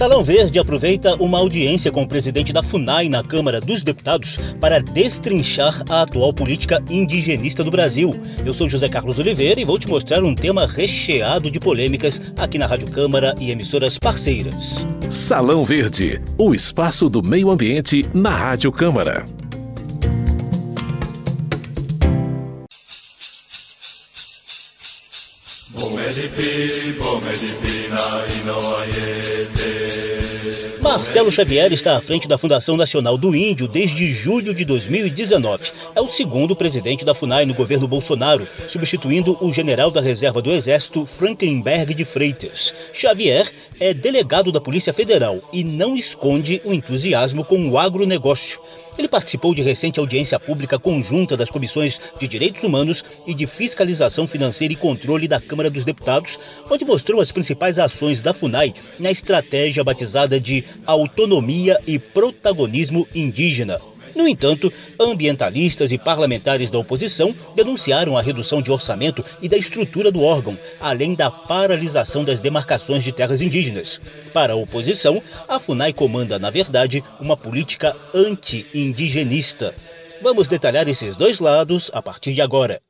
Salão Verde aproveita uma audiência com o presidente da FUNAI na Câmara dos Deputados para destrinchar a atual política indigenista do Brasil. Eu sou José Carlos Oliveira e vou te mostrar um tema recheado de polêmicas aqui na Rádio Câmara e emissoras parceiras. Salão Verde, o espaço do meio ambiente na Rádio Câmara. Marcelo Xavier está à frente da Fundação Nacional do Índio desde julho de 2019. É o segundo presidente da FUNAI no governo Bolsonaro, substituindo o general da Reserva do Exército Franklinberg de Freitas. Xavier é delegado da Polícia Federal e não esconde o entusiasmo com o agronegócio. Ele participou de recente audiência pública conjunta das comissões de Direitos Humanos e de Fiscalização Financeira e Controle da Câmara dos Deputados, onde mostrou as principais ações da FUNAI na estratégia batizada de Autonomia e Protagonismo Indígena. No entanto, ambientalistas e parlamentares da oposição denunciaram a redução de orçamento e da estrutura do órgão, além da paralisação das demarcações de terras indígenas. Para a oposição, a FUNAI comanda, na verdade, uma política anti-indigenista. Vamos detalhar esses dois lados a partir de agora.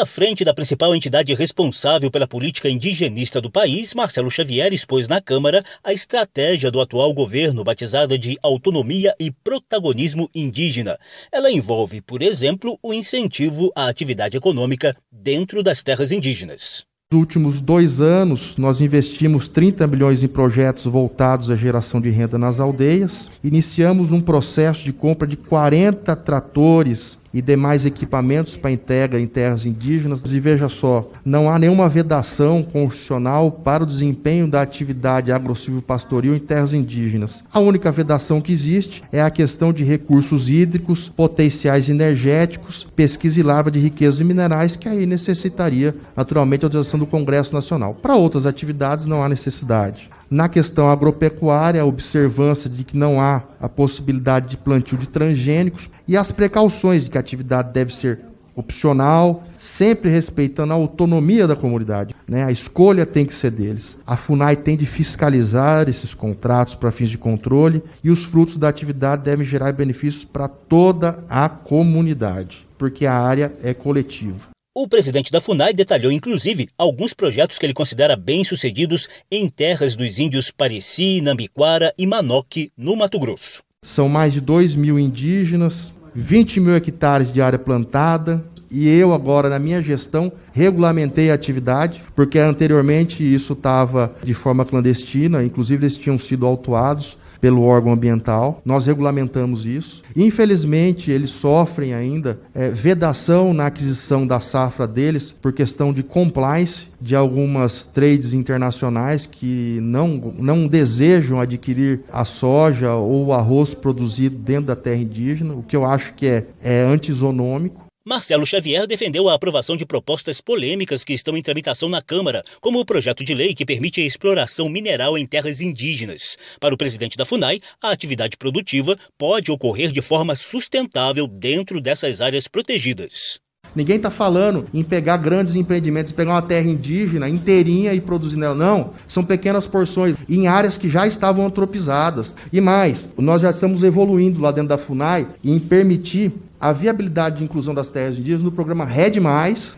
À frente da principal entidade responsável pela política indigenista do país, Marcelo Xavier expôs na Câmara a estratégia do atual governo, batizada de Autonomia e Protagonismo Indígena. Ela envolve, por exemplo, o incentivo à atividade econômica dentro das terras indígenas. Nos últimos dois anos, nós investimos 30 milhões em projetos voltados à geração de renda nas aldeias. Iniciamos um processo de compra de 40 tratores e demais equipamentos para entrega em terras indígenas. E veja só, não há nenhuma vedação constitucional para o desempenho da atividade agro-silvio-pastoril em terras indígenas. A única vedação que existe é a questão de recursos hídricos, potenciais energéticos, pesquisa e larva de riquezas minerais, que aí necessitaria naturalmente a autorização do Congresso Nacional. Para outras atividades não há necessidade. Na questão agropecuária, a observância de que não há a possibilidade de plantio de transgênicos e as precauções de que a atividade deve ser opcional, sempre respeitando a autonomia da comunidade. Né? A escolha tem que ser deles. A FUNAI tem de fiscalizar esses contratos para fins de controle e os frutos da atividade devem gerar benefícios para toda a comunidade, porque a área é coletiva. O presidente da FUNAI detalhou, inclusive, alguns projetos que ele considera bem-sucedidos em terras dos índios Pareci, Nambiquara e Manoque, no Mato Grosso. São mais de 2 mil indígenas, 20 mil hectares de área plantada, e eu agora, na minha gestão, regulamentei a atividade, porque anteriormente isso estava de forma clandestina, inclusive eles tinham sido autuados pelo órgão ambiental. Nós regulamentamos isso. Infelizmente, eles sofrem ainda é, vedação na aquisição da safra deles por questão de compliance de algumas trades internacionais que não, não desejam adquirir a soja ou o arroz produzido dentro da terra indígena, o que eu acho que é, é antisonômico. Marcelo Xavier defendeu a aprovação de propostas polêmicas que estão em tramitação na Câmara, como o projeto de lei que permite a exploração mineral em terras indígenas. Para o presidente da FUNAI, a atividade produtiva pode ocorrer de forma sustentável dentro dessas áreas protegidas. Ninguém está falando em pegar grandes empreendimentos, pegar uma terra indígena inteirinha e produzir nela. Não, são pequenas porções em áreas que já estavam antropizadas. E mais, nós já estamos evoluindo lá dentro da FUNAI em permitir a viabilidade de inclusão das terras indígenas no programa RED+,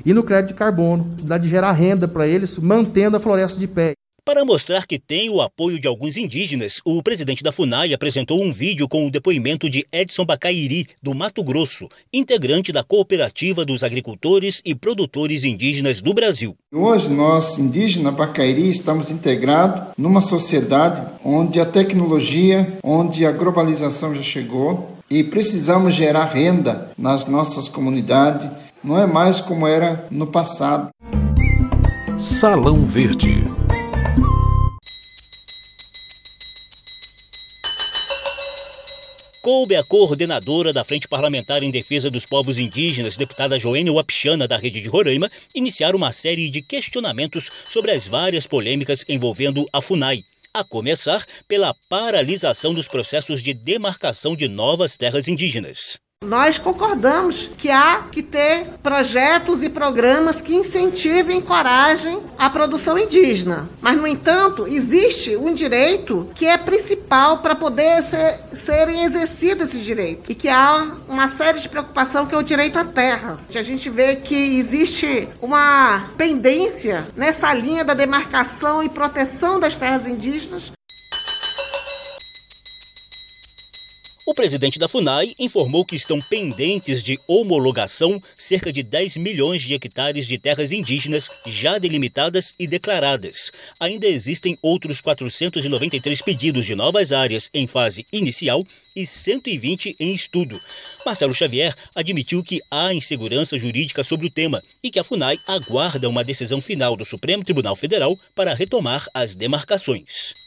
e no crédito de carbono, possibilidade de gerar renda para eles, mantendo a floresta de pé. Para mostrar que tem o apoio de alguns indígenas, o presidente da FUNAI apresentou um vídeo com o depoimento de Edson Bacairi, do Mato Grosso, integrante da Cooperativa dos Agricultores e Produtores Indígenas do Brasil. Hoje, nós, indígenas Bacairi, estamos integrados numa sociedade onde a tecnologia, onde a globalização já chegou, e precisamos gerar renda nas nossas comunidades. Não é mais como era no passado. Salão Verde. coube a coordenadora da Frente Parlamentar em Defesa dos Povos Indígenas, deputada Joênia Wapichana, da Rede de Roraima, iniciar uma série de questionamentos sobre as várias polêmicas envolvendo a FUNAI a começar pela paralisação dos processos de demarcação de novas terras indígenas. Nós concordamos que há que ter projetos e programas que incentivem e encorajem a produção indígena. Mas, no entanto, existe um direito que é principal para poder ser, serem exercidos esse direito. E que há uma série de preocupação que é o direito à terra. A gente vê que existe uma pendência nessa linha da demarcação e proteção das terras indígenas O presidente da FUNAI informou que estão pendentes de homologação cerca de 10 milhões de hectares de terras indígenas já delimitadas e declaradas. Ainda existem outros 493 pedidos de novas áreas em fase inicial e 120 em estudo. Marcelo Xavier admitiu que há insegurança jurídica sobre o tema e que a FUNAI aguarda uma decisão final do Supremo Tribunal Federal para retomar as demarcações.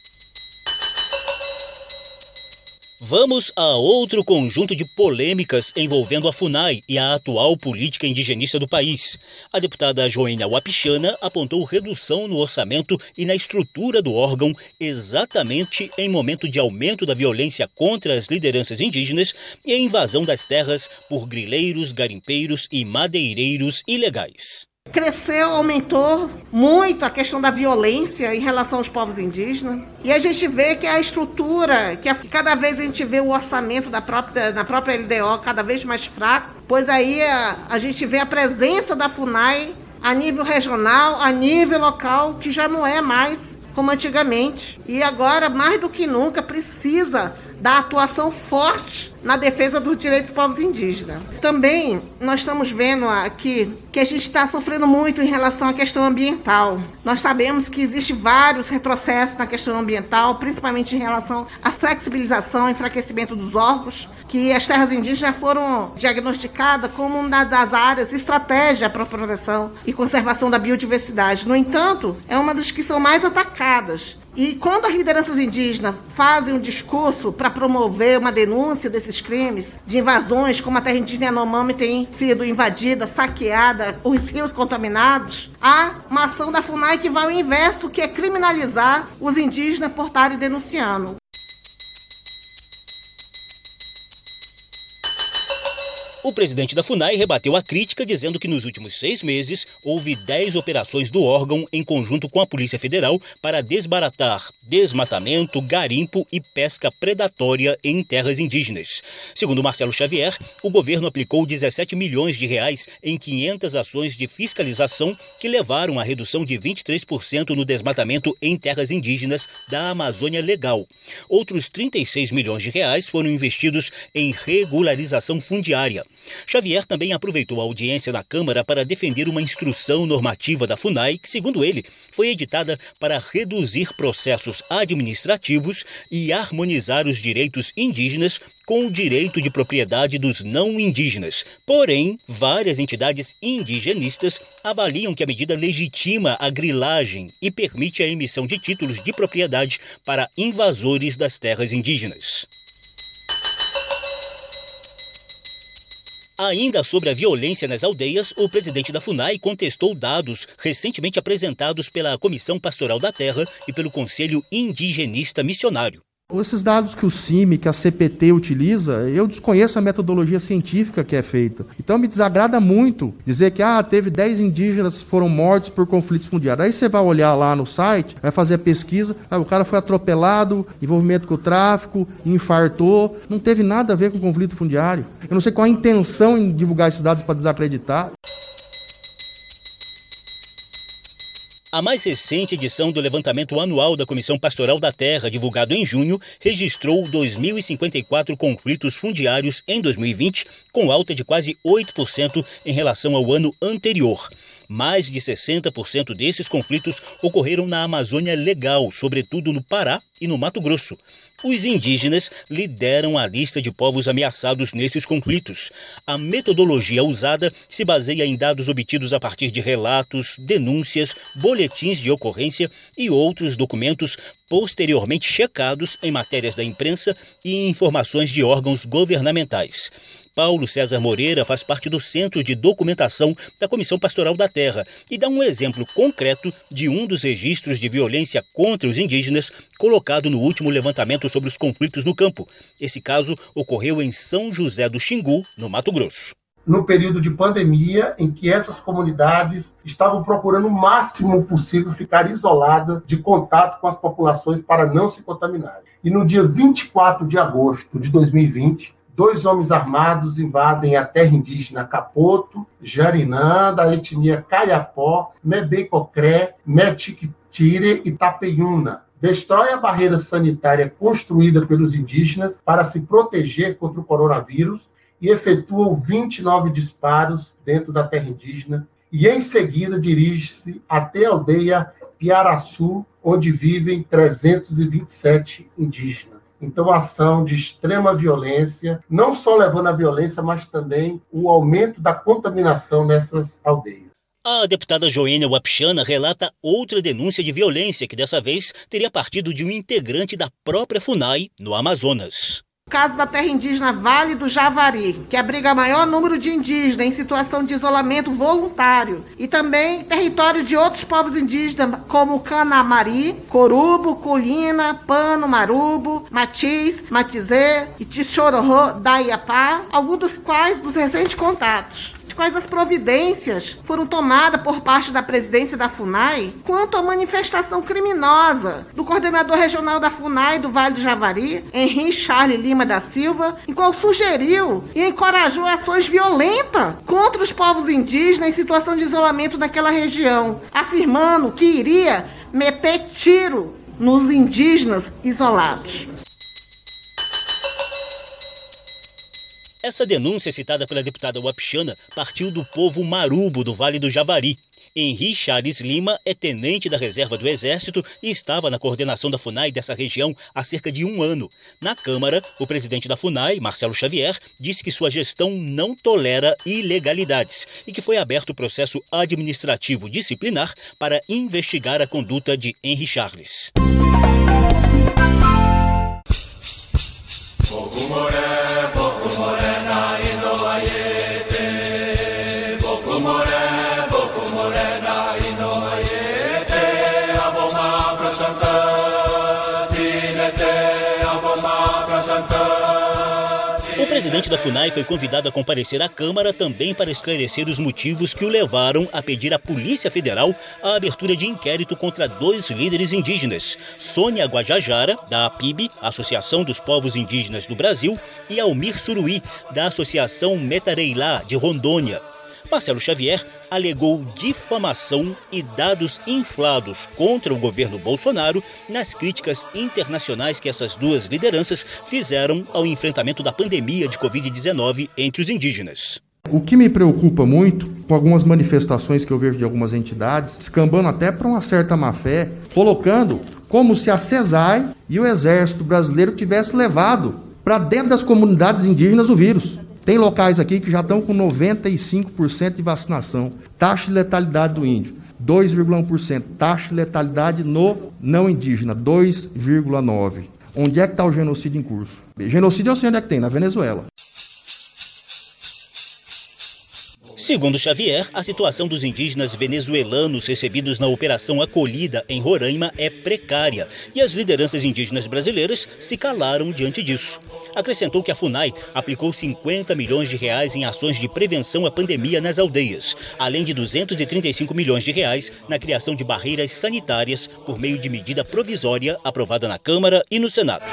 Vamos a outro conjunto de polêmicas envolvendo a FUNAI e a atual política indigenista do país. A deputada Joênia Wapichana apontou redução no orçamento e na estrutura do órgão exatamente em momento de aumento da violência contra as lideranças indígenas e a invasão das terras por grileiros, garimpeiros e madeireiros ilegais. Cresceu, aumentou muito a questão da violência em relação aos povos indígenas. E a gente vê que a estrutura, que a, cada vez a gente vê o orçamento da própria, da própria LDO cada vez mais fraco, pois aí a, a gente vê a presença da FUNAI a nível regional, a nível local, que já não é mais como antigamente. E agora, mais do que nunca, precisa da atuação forte na defesa dos direitos dos povos indígenas. Também nós estamos vendo aqui que a gente está sofrendo muito em relação à questão ambiental. Nós sabemos que existe vários retrocessos na questão ambiental, principalmente em relação à flexibilização enfraquecimento dos órgãos, que as terras indígenas foram diagnosticadas como uma das áreas estratégia para a proteção e conservação da biodiversidade. No entanto, é uma das que são mais atacadas e quando as lideranças indígenas fazem um discurso para promover uma denúncia desses crimes, de invasões, como a terra indígena Yanomami tem sido invadida, saqueada, os rios contaminados, há uma ação da FUNAI que vai ao inverso, que é criminalizar os indígenas por estarem denunciando. O presidente da FUNAI rebateu a crítica, dizendo que nos últimos seis meses houve dez operações do órgão em conjunto com a Polícia Federal para desbaratar desmatamento, garimpo e pesca predatória em terras indígenas. Segundo Marcelo Xavier, o governo aplicou 17 milhões de reais em 500 ações de fiscalização que levaram à redução de 23% no desmatamento em terras indígenas da Amazônia Legal. Outros 36 milhões de reais foram investidos em regularização fundiária. Xavier também aproveitou a audiência na Câmara para defender uma instrução normativa da FUNAI, que, segundo ele, foi editada para reduzir processos administrativos e harmonizar os direitos indígenas com o direito de propriedade dos não indígenas. Porém, várias entidades indigenistas avaliam que a medida legitima a grilagem e permite a emissão de títulos de propriedade para invasores das terras indígenas. Ainda sobre a violência nas aldeias, o presidente da FUNAI contestou dados recentemente apresentados pela Comissão Pastoral da Terra e pelo Conselho Indigenista Missionário. Esses dados que o CIMI, que a CPT utiliza, eu desconheço a metodologia científica que é feita. Então me desagrada muito dizer que ah, teve 10 indígenas foram mortos por conflitos fundiários. Aí você vai olhar lá no site, vai fazer a pesquisa, ah, o cara foi atropelado, envolvimento com o tráfico, infartou. Não teve nada a ver com conflito fundiário. Eu não sei qual a intenção em divulgar esses dados para desacreditar. A mais recente edição do levantamento anual da Comissão Pastoral da Terra, divulgado em junho, registrou 2.054 conflitos fundiários em 2020, com alta de quase 8% em relação ao ano anterior. Mais de 60% desses conflitos ocorreram na Amazônia Legal, sobretudo no Pará e no Mato Grosso. Os indígenas lideram a lista de povos ameaçados nesses conflitos. A metodologia usada se baseia em dados obtidos a partir de relatos, denúncias, boletins de ocorrência e outros documentos posteriormente checados em matérias da imprensa e informações de órgãos governamentais. Paulo César Moreira faz parte do Centro de Documentação da Comissão Pastoral da Terra e dá um exemplo concreto de um dos registros de violência contra os indígenas colocado no último levantamento sobre os conflitos no campo. Esse caso ocorreu em São José do Xingu, no Mato Grosso no período de pandemia, em que essas comunidades estavam procurando o máximo possível ficar isoladas de contato com as populações para não se contaminarem. E no dia 24 de agosto de 2020, dois homens armados invadem a terra indígena Capoto, Jarinã, da etnia Caiapó, Mebecocré, Metiquitire e Tapeiuna, destrói a barreira sanitária construída pelos indígenas para se proteger contra o coronavírus e efetuam 29 disparos dentro da terra indígena e, em seguida, dirige-se até a aldeia Piaraçu, onde vivem 327 indígenas. Então, ação de extrema violência, não só levando a violência, mas também o aumento da contaminação nessas aldeias. A deputada Joênia Wapchana relata outra denúncia de violência que dessa vez teria partido de um integrante da própria FUNAI no Amazonas caso da terra indígena Vale do Javari, que abriga maior número de indígenas em situação de isolamento voluntário, e também território de outros povos indígenas, como Canamari, Corubo, Colina, Pano, Marubo, Matiz, Matizê e Tixororô da Iapá, alguns dos quais dos recentes contatos quais as providências foram tomadas por parte da presidência da FUNAI quanto à manifestação criminosa do coordenador regional da FUNAI do Vale do Javari, Henrique Charles Lima da Silva, em qual sugeriu e encorajou ações violentas contra os povos indígenas em situação de isolamento naquela região, afirmando que iria meter tiro nos indígenas isolados. Essa denúncia citada pela deputada Wapchana partiu do povo marubo do Vale do Javari. Henri Charles Lima é tenente da reserva do Exército e estava na coordenação da FUNAI dessa região há cerca de um ano. Na Câmara, o presidente da FUNAI, Marcelo Xavier, disse que sua gestão não tolera ilegalidades e que foi aberto o processo administrativo disciplinar para investigar a conduta de Henri Charles. Presidente da FUNAI foi convidado a comparecer à Câmara também para esclarecer os motivos que o levaram a pedir à Polícia Federal a abertura de inquérito contra dois líderes indígenas, Sônia Guajajara, da APIB, Associação dos Povos Indígenas do Brasil, e Almir Suruí, da Associação Metareilá, de Rondônia. Marcelo Xavier alegou difamação e dados inflados contra o governo Bolsonaro nas críticas internacionais que essas duas lideranças fizeram ao enfrentamento da pandemia de Covid-19 entre os indígenas. O que me preocupa muito, com algumas manifestações que eu vejo de algumas entidades, escambando até para uma certa má-fé, colocando como se a CESAI e o Exército Brasileiro tivessem levado para dentro das comunidades indígenas o vírus. Tem locais aqui que já estão com 95% de vacinação. Taxa de letalidade do índio, 2,1%. Taxa de letalidade no não indígena, 2,9%. Onde é que está o genocídio em curso? Genocídio eu sei onde é que tem, na Venezuela. Segundo Xavier, a situação dos indígenas venezuelanos recebidos na Operação Acolhida em Roraima é precária e as lideranças indígenas brasileiras se calaram diante disso. Acrescentou que a FUNAI aplicou 50 milhões de reais em ações de prevenção à pandemia nas aldeias, além de 235 milhões de reais na criação de barreiras sanitárias por meio de medida provisória aprovada na Câmara e no Senado.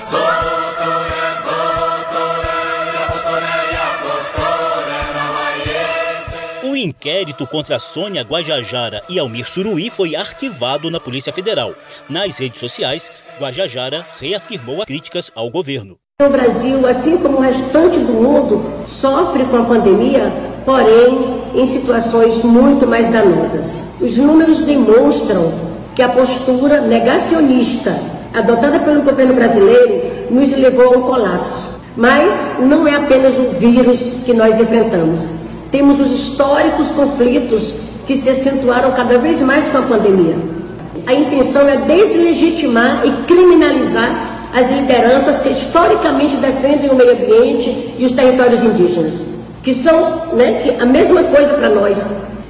O inquérito contra Sônia Guajajara e Almir Suruí foi arquivado na Polícia Federal. Nas redes sociais, Guajajara reafirmou as críticas ao governo. O Brasil, assim como o restante do mundo, sofre com a pandemia, porém em situações muito mais danosas. Os números demonstram que a postura negacionista adotada pelo governo brasileiro nos levou a um colapso. Mas não é apenas o vírus que nós enfrentamos. Temos os históricos conflitos que se acentuaram cada vez mais com a pandemia. A intenção é deslegitimar e criminalizar as lideranças que historicamente defendem o meio ambiente e os territórios indígenas, que são né, que a mesma coisa para nós.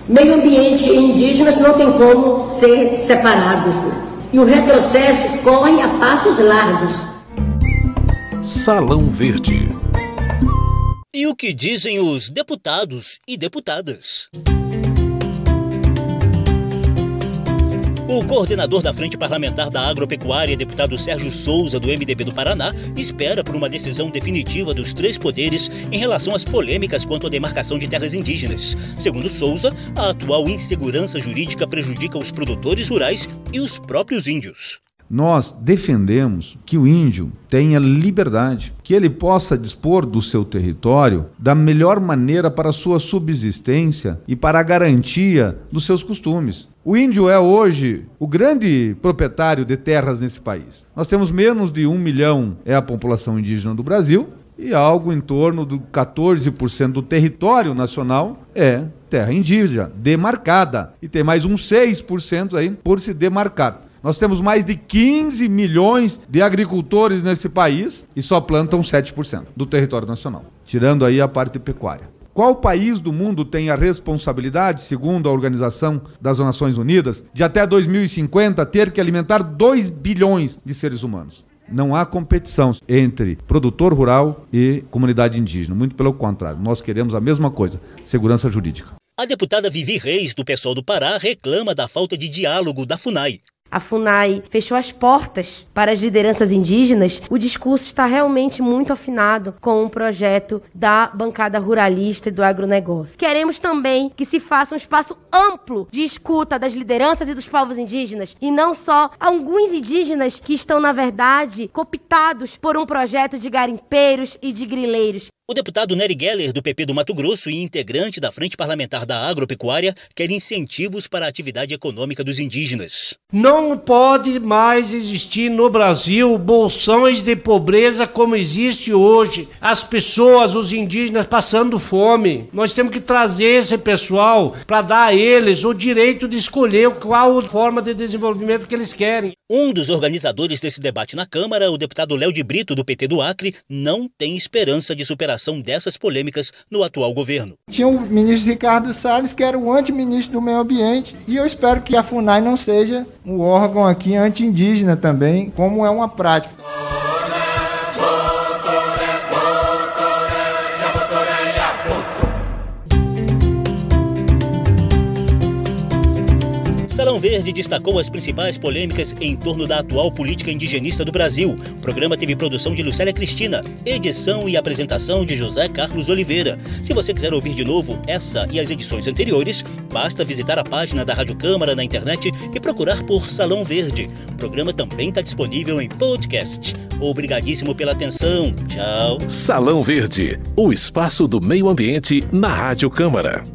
Meio ambiente e indígenas não tem como ser separados. E o retrocesso corre a passos largos. Salão Verde. E o que dizem os deputados e deputadas? O coordenador da Frente Parlamentar da Agropecuária, deputado Sérgio Souza, do MDB do Paraná, espera por uma decisão definitiva dos três poderes em relação às polêmicas quanto à demarcação de terras indígenas. Segundo Souza, a atual insegurança jurídica prejudica os produtores rurais e os próprios índios. Nós defendemos que o índio tenha liberdade, que ele possa dispor do seu território da melhor maneira para sua subsistência e para a garantia dos seus costumes. O índio é hoje o grande proprietário de terras nesse país. Nós temos menos de um milhão é a população indígena do Brasil e algo em torno do 14% do território nacional é terra indígena, demarcada. E tem mais uns 6% aí por se demarcar. Nós temos mais de 15 milhões de agricultores nesse país e só plantam 7% do território nacional, tirando aí a parte pecuária. Qual país do mundo tem a responsabilidade, segundo a Organização das Nações Unidas, de até 2050 ter que alimentar 2 bilhões de seres humanos? Não há competição entre produtor rural e comunidade indígena. Muito pelo contrário, nós queremos a mesma coisa: segurança jurídica. A deputada Vivi Reis, do PSOL do Pará, reclama da falta de diálogo da FUNAI. A FUNAI fechou as portas para as lideranças indígenas, o discurso está realmente muito afinado com o projeto da bancada ruralista e do agronegócio. Queremos também que se faça um espaço amplo de escuta das lideranças e dos povos indígenas, e não só alguns indígenas que estão, na verdade, cooptados por um projeto de garimpeiros e de grileiros. O deputado Nery Geller, do PP do Mato Grosso e integrante da Frente Parlamentar da Agropecuária, quer incentivos para a atividade econômica dos indígenas. Não pode mais existir no Brasil bolsões de pobreza como existe hoje. As pessoas, os indígenas, passando fome. Nós temos que trazer esse pessoal para dar a eles o direito de escolher qual forma de desenvolvimento que eles querem. Um dos organizadores desse debate na Câmara, o deputado Léo de Brito, do PT do Acre, não tem esperança de superação dessas polêmicas no atual governo. Tinha o ministro Ricardo Salles, que era o antiministro do Meio Ambiente, e eu espero que a FUNAI não seja um órgão aqui anti-indígena também, como é uma prática. Salão Verde destacou as principais polêmicas em torno da atual política indigenista do Brasil. O programa teve produção de Lucélia Cristina, edição e apresentação de José Carlos Oliveira. Se você quiser ouvir de novo essa e as edições anteriores, basta visitar a página da Rádio Câmara na internet e procurar por Salão Verde. O programa também está disponível em podcast. Obrigadíssimo pela atenção. Tchau. Salão Verde, o espaço do meio ambiente na Rádio Câmara.